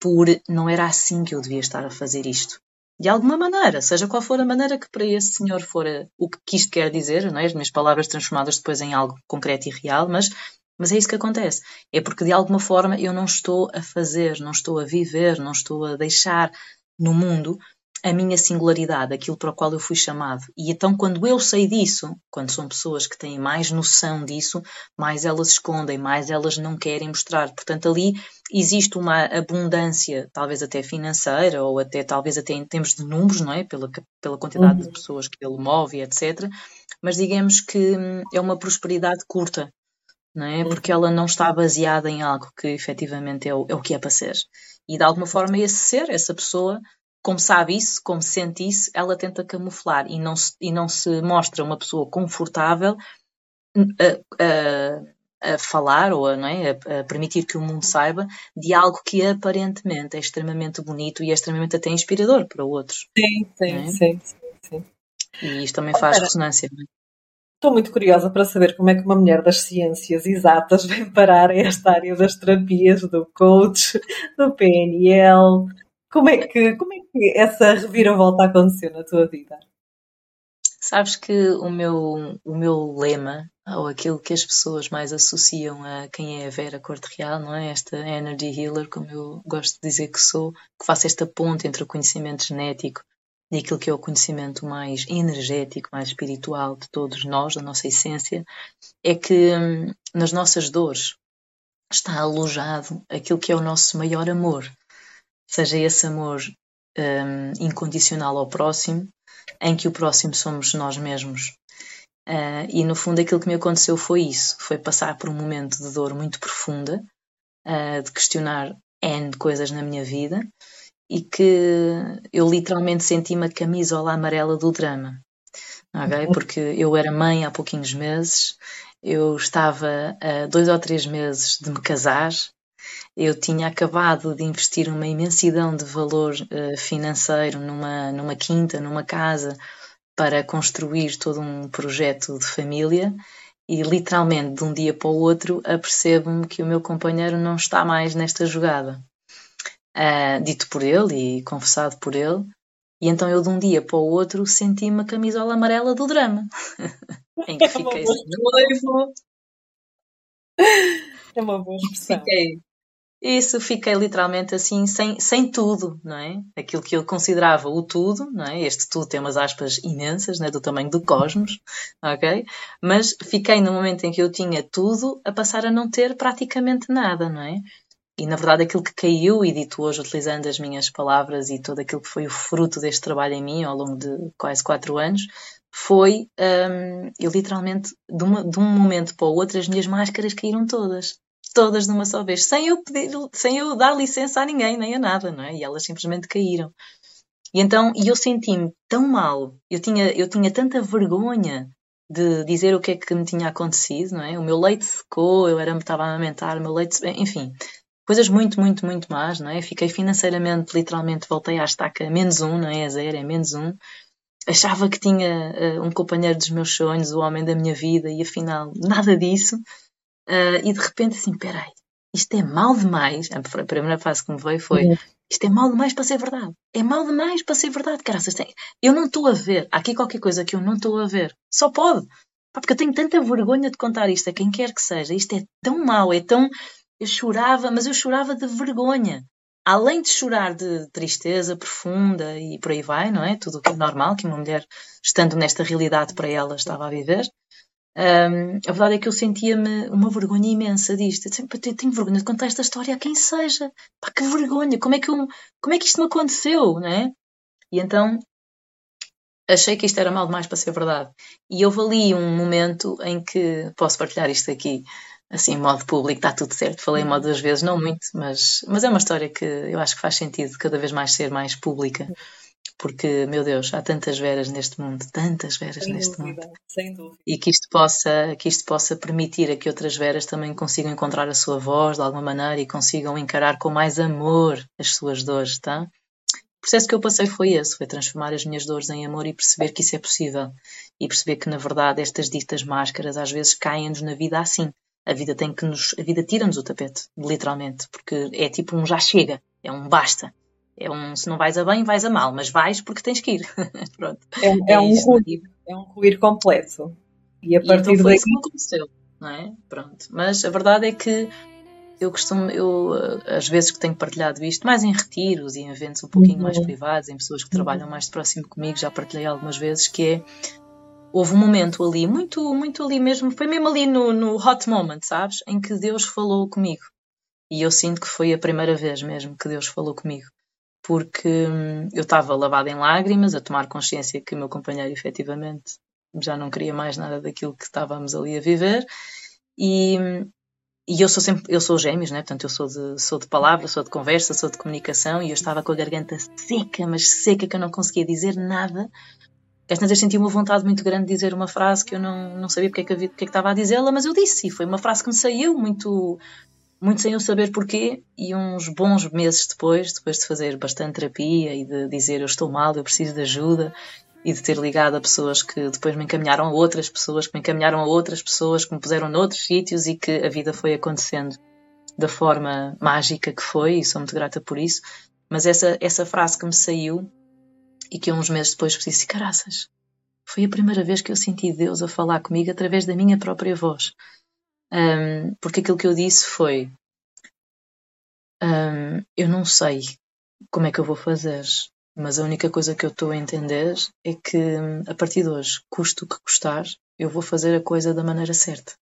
[SPEAKER 2] por não era assim que eu devia estar a fazer isto de alguma maneira, seja qual for a maneira que para esse senhor for a, o que isto quer dizer, não é? as minhas palavras transformadas depois em algo concreto e real, mas, mas é isso que acontece. É porque de alguma forma eu não estou a fazer, não estou a viver, não estou a deixar no mundo a minha singularidade, aquilo para o qual eu fui chamado. E então, quando eu sei disso, quando são pessoas que têm mais noção disso, mais elas escondem, mais elas não querem mostrar. Portanto, ali existe uma abundância, talvez até financeira, ou até talvez até em termos de números, não é? Pela, pela quantidade uhum. de pessoas que ele move, etc. Mas digamos que é uma prosperidade curta, não é? Porque ela não está baseada em algo que efetivamente é o, é o que é para ser. E de alguma forma esse ser, essa pessoa, como sabe isso, como sente isso, ela tenta camuflar e não se, e não se mostra uma pessoa confortável a, a, a falar ou a, é? a, permitir que o mundo saiba de algo que aparentemente é extremamente bonito e é extremamente até inspirador para outros.
[SPEAKER 1] Sim, sim,
[SPEAKER 2] é?
[SPEAKER 1] sim, sim, sim,
[SPEAKER 2] E isto também faz ressonância. Não é?
[SPEAKER 1] Estou muito curiosa para saber como é que uma mulher das ciências exatas vem parar a esta área das terapias, do coach, do PNL. Como é que, como é que essa reviravolta aconteceu na tua vida?
[SPEAKER 2] Sabes que o meu, o meu lema, ou aquilo que as pessoas mais associam a quem é a Vera Corte Real, não é? Esta energy healer, como eu gosto de dizer que sou, que faço esta ponte entre o conhecimento genético e aquilo que é o conhecimento mais energético, mais espiritual de todos nós, da nossa essência, é que hum, nas nossas dores está alojado aquilo que é o nosso maior amor, seja esse amor um, incondicional ao próximo, em que o próximo somos nós mesmos. Uh, e no fundo aquilo que me aconteceu foi isso, foi passar por um momento de dor muito profunda, uh, de questionar N coisas na minha vida, e que eu literalmente senti uma camisola amarela do drama, ok? Porque eu era mãe há pouquinhos meses, eu estava a dois ou três meses de me casar, eu tinha acabado de investir uma imensidão de valor uh, financeiro numa, numa quinta, numa casa, para construir todo um projeto de família e literalmente de um dia para o outro apercebo-me que o meu companheiro não está mais nesta jogada. Uh, dito por ele e confessado por ele, e então eu de um dia para o outro senti uma camisola amarela do drama, em que fiquei sem noivo.
[SPEAKER 1] É uma boa expressão.
[SPEAKER 2] Fiquei, Isso fiquei literalmente assim, sem, sem tudo, não é? Aquilo que eu considerava o tudo, não é? Este tudo tem umas aspas imensas, né? do tamanho do cosmos, ok? Mas fiquei no momento em que eu tinha tudo a passar a não ter praticamente nada, não é? E na verdade aquilo que caiu, e dito hoje utilizando as minhas palavras e todo aquilo que foi o fruto deste trabalho em mim ao longo de quase quatro anos, foi um, eu literalmente, de, uma, de um momento para o outro, as minhas máscaras caíram todas todas de uma só vez, sem eu pedir, sem eu dar licença a ninguém, nem a nada, não é? E elas simplesmente caíram. E então, e eu senti-me tão mal, eu tinha, eu tinha tanta vergonha de dizer o que é que me tinha acontecido, não é? O meu leite secou, eu era, estava a amamentar, o meu leite, enfim, coisas muito, muito, muito más, não é? Fiquei financeiramente, literalmente, voltei à estaca menos um, não é? A zero, é menos um. Achava que tinha uh, um companheiro dos meus sonhos, o homem da minha vida, e afinal, nada disso. Uh, e de repente, assim, peraí, isto é mal demais. A primeira fase que me veio foi: isto é mal demais para ser verdade. É mal demais para ser verdade, caraças. Eu não estou a ver. Há aqui qualquer coisa que eu não estou a ver. Só pode. Porque eu tenho tanta vergonha de contar isto a quem quer que seja. Isto é tão mau, é tão. Eu chorava, mas eu chorava de vergonha. Além de chorar de tristeza profunda e por aí vai, não é? Tudo o que é normal que uma mulher, estando nesta realidade para ela, estava a viver. Um, a verdade é que eu sentia-me uma vergonha imensa disto. Eu sempre tenho vergonha de contar esta história a quem seja. Pá, que vergonha! Como é que, eu, como é que isto me aconteceu, não é? E então achei que isto era mal demais para ser verdade. E houve ali um momento em que posso partilhar isto aqui, assim, em modo público, está tudo certo. Falei uma ou duas vezes, não muito, mas, mas é uma história que eu acho que faz sentido cada vez mais ser mais pública porque, meu Deus, há tantas veras neste mundo, tantas veras
[SPEAKER 1] sem
[SPEAKER 2] neste
[SPEAKER 1] dúvida,
[SPEAKER 2] mundo.
[SPEAKER 1] Sem dúvida.
[SPEAKER 2] E que isto, possa, que isto possa permitir a que outras veras também consigam encontrar a sua voz de alguma maneira e consigam encarar com mais amor as suas dores, tá? O processo que eu passei foi esse, foi transformar as minhas dores em amor e perceber que isso é possível. E perceber que, na verdade, estas ditas máscaras às vezes caem-nos na vida assim. A vida tem que nos, a vida tira-nos o tapete, literalmente, porque é tipo um já chega, é um basta. É um, se não vais a bem, vais a mal, mas vais porque tens que ir. Pronto.
[SPEAKER 1] É, é, é um ruir, é um ruir completo. E a partir
[SPEAKER 2] e então foi
[SPEAKER 1] daí.
[SPEAKER 2] isso que aconteceu, não é? Pronto. Mas a verdade é que eu costumo, eu às vezes que tenho partilhado isto, mais em retiros e em eventos um pouquinho uhum. mais privados, em pessoas que uhum. trabalham mais de próximo comigo, já partilhei algumas vezes, que é houve um momento ali, muito, muito ali mesmo, foi mesmo ali no, no hot moment, sabes? Em que Deus falou comigo. E eu sinto que foi a primeira vez mesmo que Deus falou comigo porque hum, eu estava lavada em lágrimas, a tomar consciência que o meu companheiro efetivamente já não queria mais nada daquilo que estávamos ali a viver e, e eu sou sempre, eu sou gêmeos, né? portanto eu sou de, sou de palavra, sou de conversa, sou de comunicação e eu estava com a garganta seca, mas seca que eu não conseguia dizer nada. Às vezes eu senti uma vontade muito grande de dizer uma frase que eu não, não sabia porque é que, porque é que estava a dizê-la, mas eu disse, e foi uma frase que me saiu muito, muito sem eu saber porquê, e uns bons meses depois, depois de fazer bastante terapia e de dizer eu estou mal, eu preciso de ajuda, e de ter ligado a pessoas que depois me encaminharam a outras pessoas, que me encaminharam a outras pessoas, que me puseram noutros sítios e que a vida foi acontecendo da forma mágica que foi, e sou muito grata por isso. Mas essa, essa frase que me saiu e que uns meses depois disse: caraças, foi a primeira vez que eu senti Deus a falar comigo através da minha própria voz. Um, porque aquilo que eu disse foi: um, Eu não sei como é que eu vou fazer, mas a única coisa que eu estou a entender é que a partir de hoje, custo o que custar, eu vou fazer a coisa da maneira certa.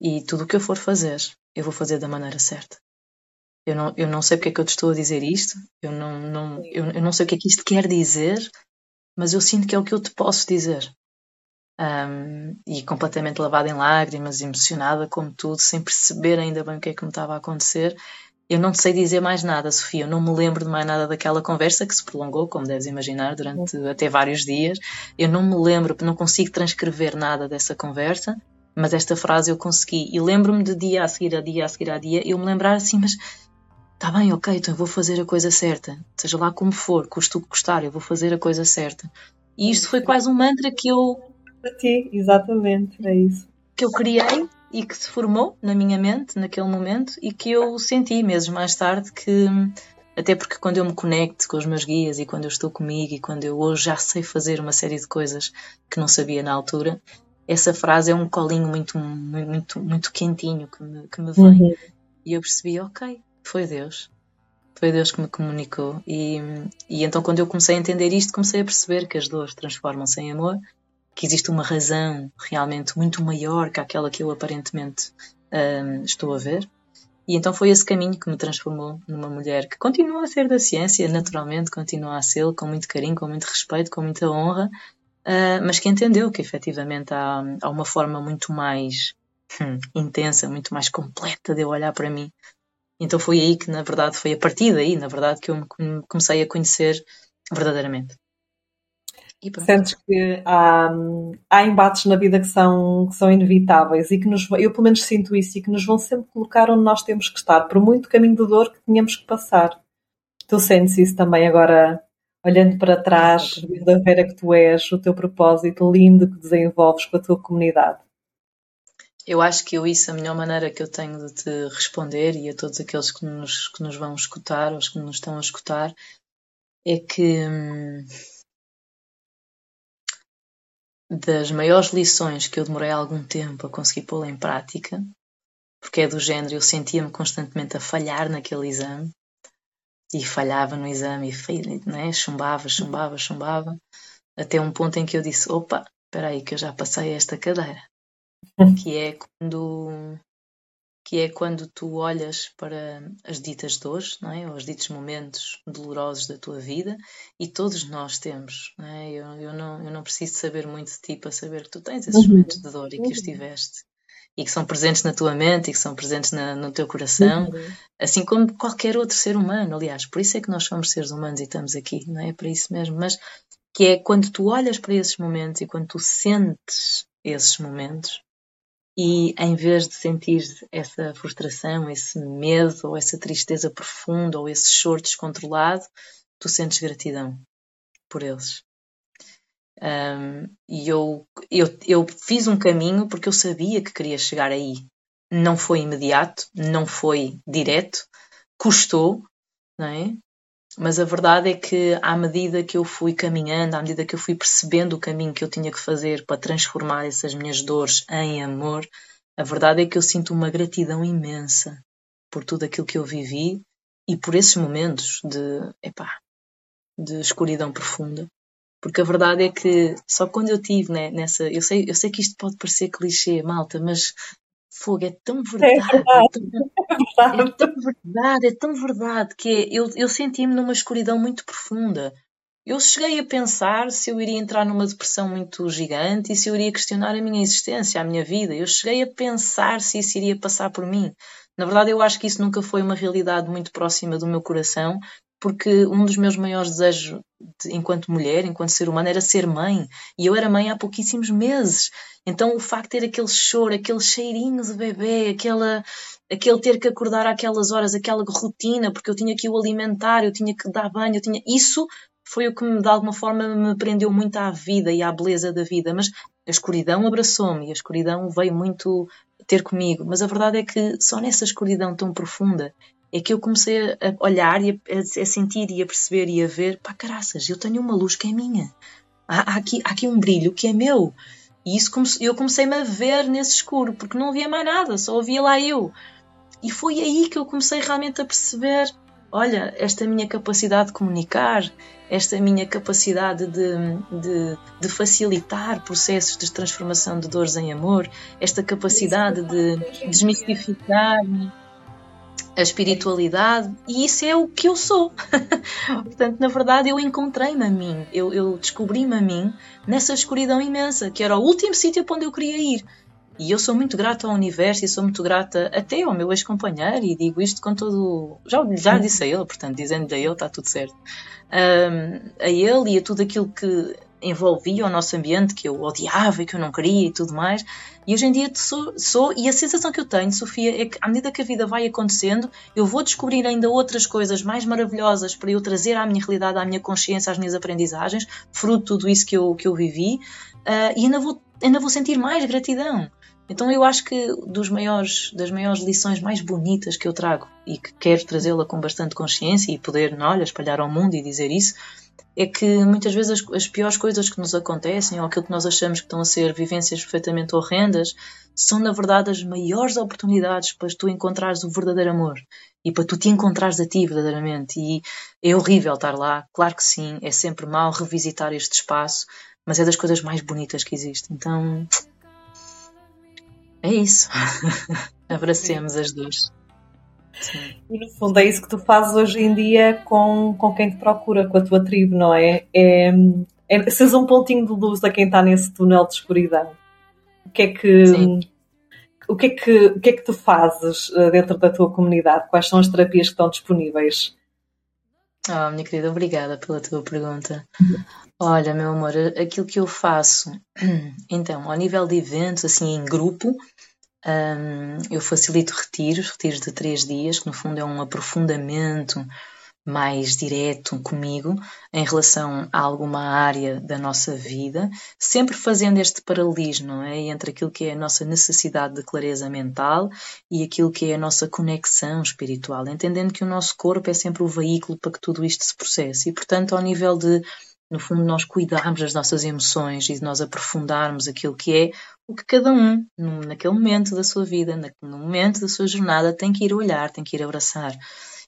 [SPEAKER 2] E tudo o que eu for fazer, eu vou fazer da maneira certa. Eu não, eu não sei porque é que eu te estou a dizer isto, eu não, não, eu, eu não sei o que é que isto quer dizer, mas eu sinto que é o que eu te posso dizer um, e completamente lavada em lágrimas, emocionada como tudo, sem perceber ainda bem o que é que me estava a acontecer. Eu não sei dizer mais nada, Sofia. Eu não me lembro de mais nada daquela conversa que se prolongou, como deves imaginar, durante até vários dias. Eu não me lembro, não consigo transcrever nada dessa conversa, mas esta frase eu consegui. E lembro-me de dia a seguir a dia a seguir a dia, eu me lembrar assim, mas está bem, ok, então eu vou fazer a coisa certa. Seja lá como for, custo o que custar, eu vou fazer a coisa certa. E isto foi quase um mantra que eu
[SPEAKER 1] para ti, exatamente, é isso.
[SPEAKER 2] Que eu criei e que se formou na minha mente naquele momento e que eu senti meses mais tarde que até porque quando eu me conecto com os meus guias e quando eu estou comigo e quando eu hoje já sei fazer uma série de coisas que não sabia na altura, essa frase é um colinho muito muito muito quentinho que me, que me vem. Uhum. E eu percebi, ok, foi Deus. Foi Deus que me comunicou. E, e então, quando eu comecei a entender isto, comecei a perceber que as dores transformam-se em amor, que existe uma razão realmente muito maior que aquela que eu aparentemente um, estou a ver. E então foi esse caminho que me transformou numa mulher que continua a ser da ciência, naturalmente, continua a ser, com muito carinho, com muito respeito, com muita honra, uh, mas que entendeu que efetivamente há, há uma forma muito mais hum, intensa, muito mais completa de eu olhar para mim. Então foi aí que, na verdade, foi a partir daí, na verdade, que eu me comecei a conhecer verdadeiramente.
[SPEAKER 1] Sentes que há, há embates na vida que são, que são inevitáveis e que nos, eu pelo menos sinto isso, e que nos vão sempre colocar onde nós temos que estar, por muito caminho de dor que tenhamos que passar. Tu sentes isso também agora, olhando para trás, vendo a Vera que tu és, o teu propósito lindo que desenvolves com a tua comunidade?
[SPEAKER 2] Eu acho que eu isso, a melhor maneira que eu tenho de te responder e a todos aqueles que nos, que nos vão escutar, ou os que nos estão a escutar, é que hum, das maiores lições que eu demorei algum tempo a conseguir pô-la em prática, porque é do género, eu sentia-me constantemente a falhar naquele exame, e falhava no exame, e né, chumbava, chumbava, chumbava, até um ponto em que eu disse, opa, espera aí que eu já passei esta cadeira, que é quando que é quando tu olhas para as ditas dores, não é? ou os ditos momentos dolorosos da tua vida, e todos nós temos. Não é? eu, eu, não, eu não preciso saber muito de ti para saber que tu tens esses uhum. momentos de dor e que os uhum. tiveste. E que são presentes na tua mente e que são presentes na, no teu coração, uhum. assim como qualquer outro ser humano. Aliás, por isso é que nós somos seres humanos e estamos aqui, não é? Para isso mesmo. Mas que é quando tu olhas para esses momentos e quando tu sentes esses momentos, e em vez de sentir essa frustração, esse medo, ou essa tristeza profunda, ou esse choro descontrolado, tu sentes gratidão por eles. Um, e eu, eu, eu fiz um caminho porque eu sabia que queria chegar aí. Não foi imediato, não foi direto, custou, não é? Mas a verdade é que, à medida que eu fui caminhando, à medida que eu fui percebendo o caminho que eu tinha que fazer para transformar essas minhas dores em amor, a verdade é que eu sinto uma gratidão imensa por tudo aquilo que eu vivi e por esses momentos de, epá, de escuridão profunda. Porque a verdade é que só quando eu tive né, nessa. Eu sei, eu sei que isto pode parecer clichê, malta, mas fogo, é tão verdade. É verdade. É tão verdade, é tão verdade que é, eu, eu senti-me numa escuridão muito profunda. Eu cheguei a pensar se eu iria entrar numa depressão muito gigante e se eu iria questionar a minha existência, a minha vida. Eu cheguei a pensar se isso iria passar por mim. Na verdade, eu acho que isso nunca foi uma realidade muito próxima do meu coração, porque um dos meus maiores desejos de, enquanto mulher, enquanto ser humano, era ser mãe. E eu era mãe há pouquíssimos meses. Então o facto de ter aquele choro, aquele cheirinho de bebê, aquela, aquele ter que acordar àquelas horas, aquela rotina, porque eu tinha que o alimentar, eu tinha que dar banho, eu tinha. Isso foi o que de alguma forma me prendeu muito à vida e à beleza da vida. Mas a escuridão abraçou-me e a escuridão veio muito ter comigo. Mas a verdade é que só nessa escuridão tão profunda é que eu comecei a olhar e a, a, sentir e a perceber e a ver, pá, caraças, eu tenho uma luz que é minha. Há, há, aqui, há aqui um brilho que é meu. E isso eu comecei-me a ver nesse escuro, porque não havia mais nada, só havia lá eu. E foi aí que eu comecei realmente a perceber: olha, esta minha capacidade de comunicar, esta minha capacidade de, de, de, facilitar processos de transformação de dores em amor, esta capacidade de desmistificar a espiritualidade, e isso é o que eu sou. Portanto, na verdade, eu encontrei-me a mim, eu, eu descobri-me a mim nessa escuridão imensa, que era o último sítio para onde eu queria ir. E eu sou muito grata ao universo e sou muito grata até ao meu ex-companheiro, e digo isto com todo. Já, já disse a ele, portanto, dizendo a ele, está tudo certo. Um, a ele e a tudo aquilo que envolvia o nosso ambiente, que eu odiava e que eu não queria e tudo mais. E hoje em dia sou, sou, e a sensação que eu tenho, Sofia, é que à medida que a vida vai acontecendo, eu vou descobrir ainda outras coisas mais maravilhosas para eu trazer à minha realidade, à minha consciência, às minhas aprendizagens, fruto de tudo isso que eu, que eu vivi, uh, e ainda vou, ainda vou sentir mais gratidão. Então eu acho que dos maiores, das maiores lições mais bonitas que eu trago e que quero trazê-la com bastante consciência e poder, olha, espalhar ao mundo e dizer isso, é que muitas vezes as, as, piores coisas que nos acontecem ou aquilo que nós achamos que estão a ser vivências perfeitamente horrendas são na verdade as maiores oportunidades para tu encontrares o verdadeiro amor e para tu te encontrares a ti verdadeiramente. E é horrível estar lá, claro que sim, é sempre mal revisitar este espaço mas é das coisas mais bonitas que existe então é isso. Abracemos as duas
[SPEAKER 1] Sim. E no fundo é isso que tu fazes hoje em dia com, com quem te procura, com a tua tribo, não é? É, é seres um pontinho de luz a quem está nesse túnel de escuridão. O que é que. Sim. O que, é que, o que é que tu fazes eh, dentro da tua comunidade? Quais são as terapias que estão disponíveis?
[SPEAKER 2] Oh, minha querida, obrigada pela tua pergunta. Olha, meu amor, aquilo que eu faço, então, ao nível de eventos, assim, em grupo, um, eu facilito retiros, retiros de três dias, que no fundo é um aprofundamento mais direto comigo em relação a alguma área da nossa vida, sempre fazendo este paralelismo é? entre aquilo que é a nossa necessidade de clareza mental e aquilo que é a nossa conexão espiritual, entendendo que o nosso corpo é sempre o veículo para que tudo isto se processe e, portanto, ao nível de no fundo, nós cuidarmos das nossas emoções e de nós aprofundarmos aquilo que é o que cada um, naquele momento da sua vida, no momento da sua jornada, tem que ir olhar, tem que ir abraçar.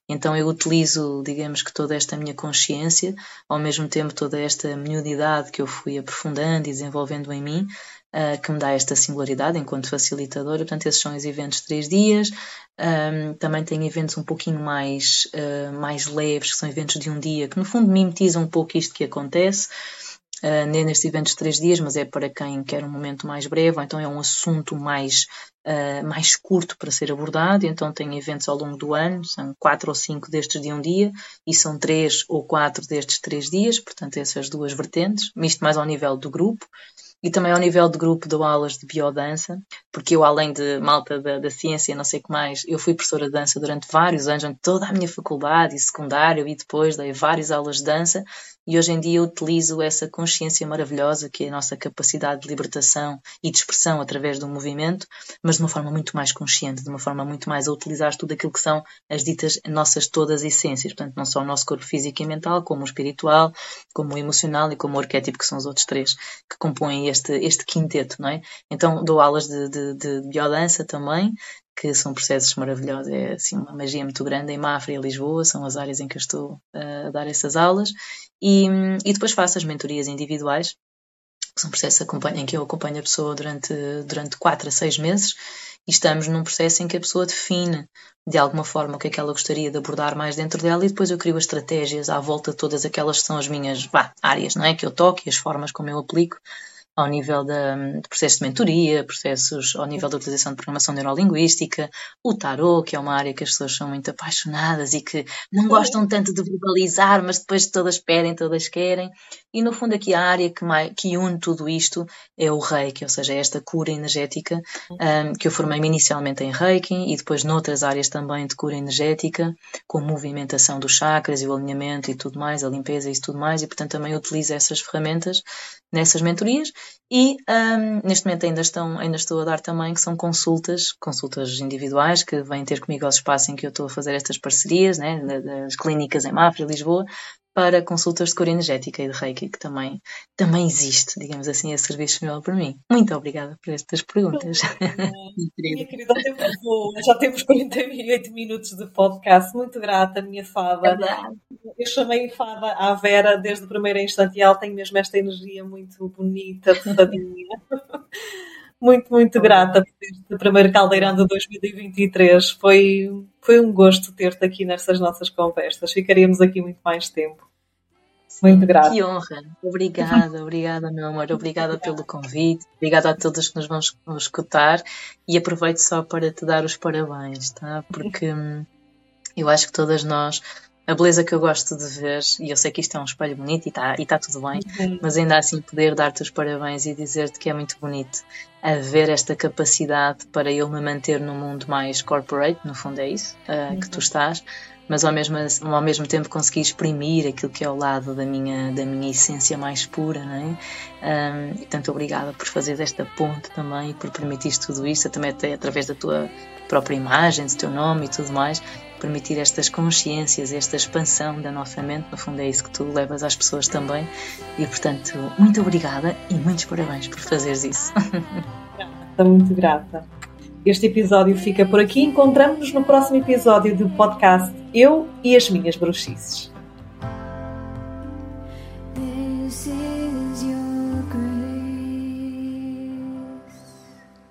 [SPEAKER 2] Então eu utilizo, digamos que toda esta minha consciência, ao mesmo tempo toda esta miudidade que eu fui aprofundando e desenvolvendo em mim, uh, que me dá esta singularidade enquanto facilitadora. Portanto, esses são os eventos de três dias. Um, também tenho eventos um pouquinho mais, uh, mais leves, que são eventos de um dia, que no fundo mimetizam um pouco isto que acontece. Uh, nestes eventos de três dias, mas é para quem quer um momento mais breve, ou então é um assunto mais, uh, mais curto para ser abordado, então tem eventos ao longo do ano, são quatro ou cinco destes de um dia, e são três ou quatro destes três dias, portanto essas duas vertentes, isto mais ao nível do grupo, e também ao nível de grupo dou aulas de biodança, porque eu, além de malta da, da ciência, não sei o que mais, eu fui professora de dança durante vários anos, toda a minha faculdade e secundário, e depois dei várias aulas de dança, e hoje em dia eu utilizo essa consciência maravilhosa que é a nossa capacidade de libertação e de expressão através do movimento, mas de uma forma muito mais consciente, de uma forma muito mais a utilizar tudo aquilo que são as ditas nossas todas essências, portanto, não só o nosso corpo físico e mental, como o espiritual, como o emocional e como o arquétipo, que são os outros três que compõem este, este quinteto, não é? Então, dou aulas de, de, de biodança também, que são processos maravilhosos, é assim uma magia muito grande em Mafra e Lisboa, são as áreas em que eu estou a dar essas aulas, e, e depois faço as mentorias individuais, que são processos em que eu acompanho a pessoa durante, durante 4 a 6 meses, e estamos num processo em que a pessoa define de alguma forma o que é que ela gostaria de abordar mais dentro dela e depois eu crio as estratégias à volta de todas aquelas que são as minhas bah, áreas, não é? Que eu toco e as formas como eu aplico ao nível da, de processos de mentoria, processos ao nível da utilização de programação neurolinguística, o tarot, que é uma área que as pessoas são muito apaixonadas e que não gostam tanto de verbalizar, mas depois todas pedem, todas querem. E no fundo aqui a área que, mais, que une tudo isto é o Reiki, ou seja, é esta cura energética um, que eu formei-me inicialmente em Reiki e depois noutras áreas também de cura energética, com movimentação dos chakras e o alinhamento e tudo mais, a limpeza e tudo mais, e portanto também utilizo essas ferramentas nessas mentorias e um, neste momento ainda, estão, ainda estou a dar também que são consultas, consultas individuais que vêm ter comigo ao espaço em que eu estou a fazer estas parcerias, né, das clínicas em Mafra Lisboa, para consultas de cor energética e de Reiki, que também, também existe, digamos assim, a serviço disponível para mim. Muito obrigada por estas perguntas.
[SPEAKER 1] minha querida, já temos 48 minutos de podcast. Muito grata, minha fada. É eu chamei fada à Vera desde o primeiro instante e ela tem mesmo esta energia muito bonita, fadinha. muito, muito grata por este primeiro caldeirão de 2023. Foi, foi um gosto ter-te aqui nestas nossas conversas. Ficaríamos aqui muito mais tempo. Muito grata.
[SPEAKER 2] Que honra. Obrigada, obrigada, meu amor. Obrigada pelo convite. Obrigada a todos que nos vão escutar. E aproveito só para te dar os parabéns, tá? Porque hum, eu acho que todas nós a beleza que eu gosto de ver, e eu sei que isto é um espelho bonito e está e tá tudo bem, uhum. mas ainda assim poder dar-te os parabéns e dizer-te que é muito bonito haver esta capacidade para eu me manter no mundo mais corporate, no fundo é isso uh, que tu estás, mas ao mesmo, ao mesmo tempo conseguir exprimir aquilo que é o lado da minha, da minha essência mais pura, não é? Um, e tanto obrigada por fazer esta ponte também e por permitir tudo isto, também até através da tua própria imagem, do teu nome e tudo mais, permitir estas consciências, esta expansão da nossa mente, no fundo é isso que tu levas às pessoas também. E portanto, muito obrigada e muitos parabéns por fazeres isso.
[SPEAKER 1] Estou muito grata. Este episódio fica por aqui. Encontramos-nos no próximo episódio do podcast Eu e as Minhas Bruxices.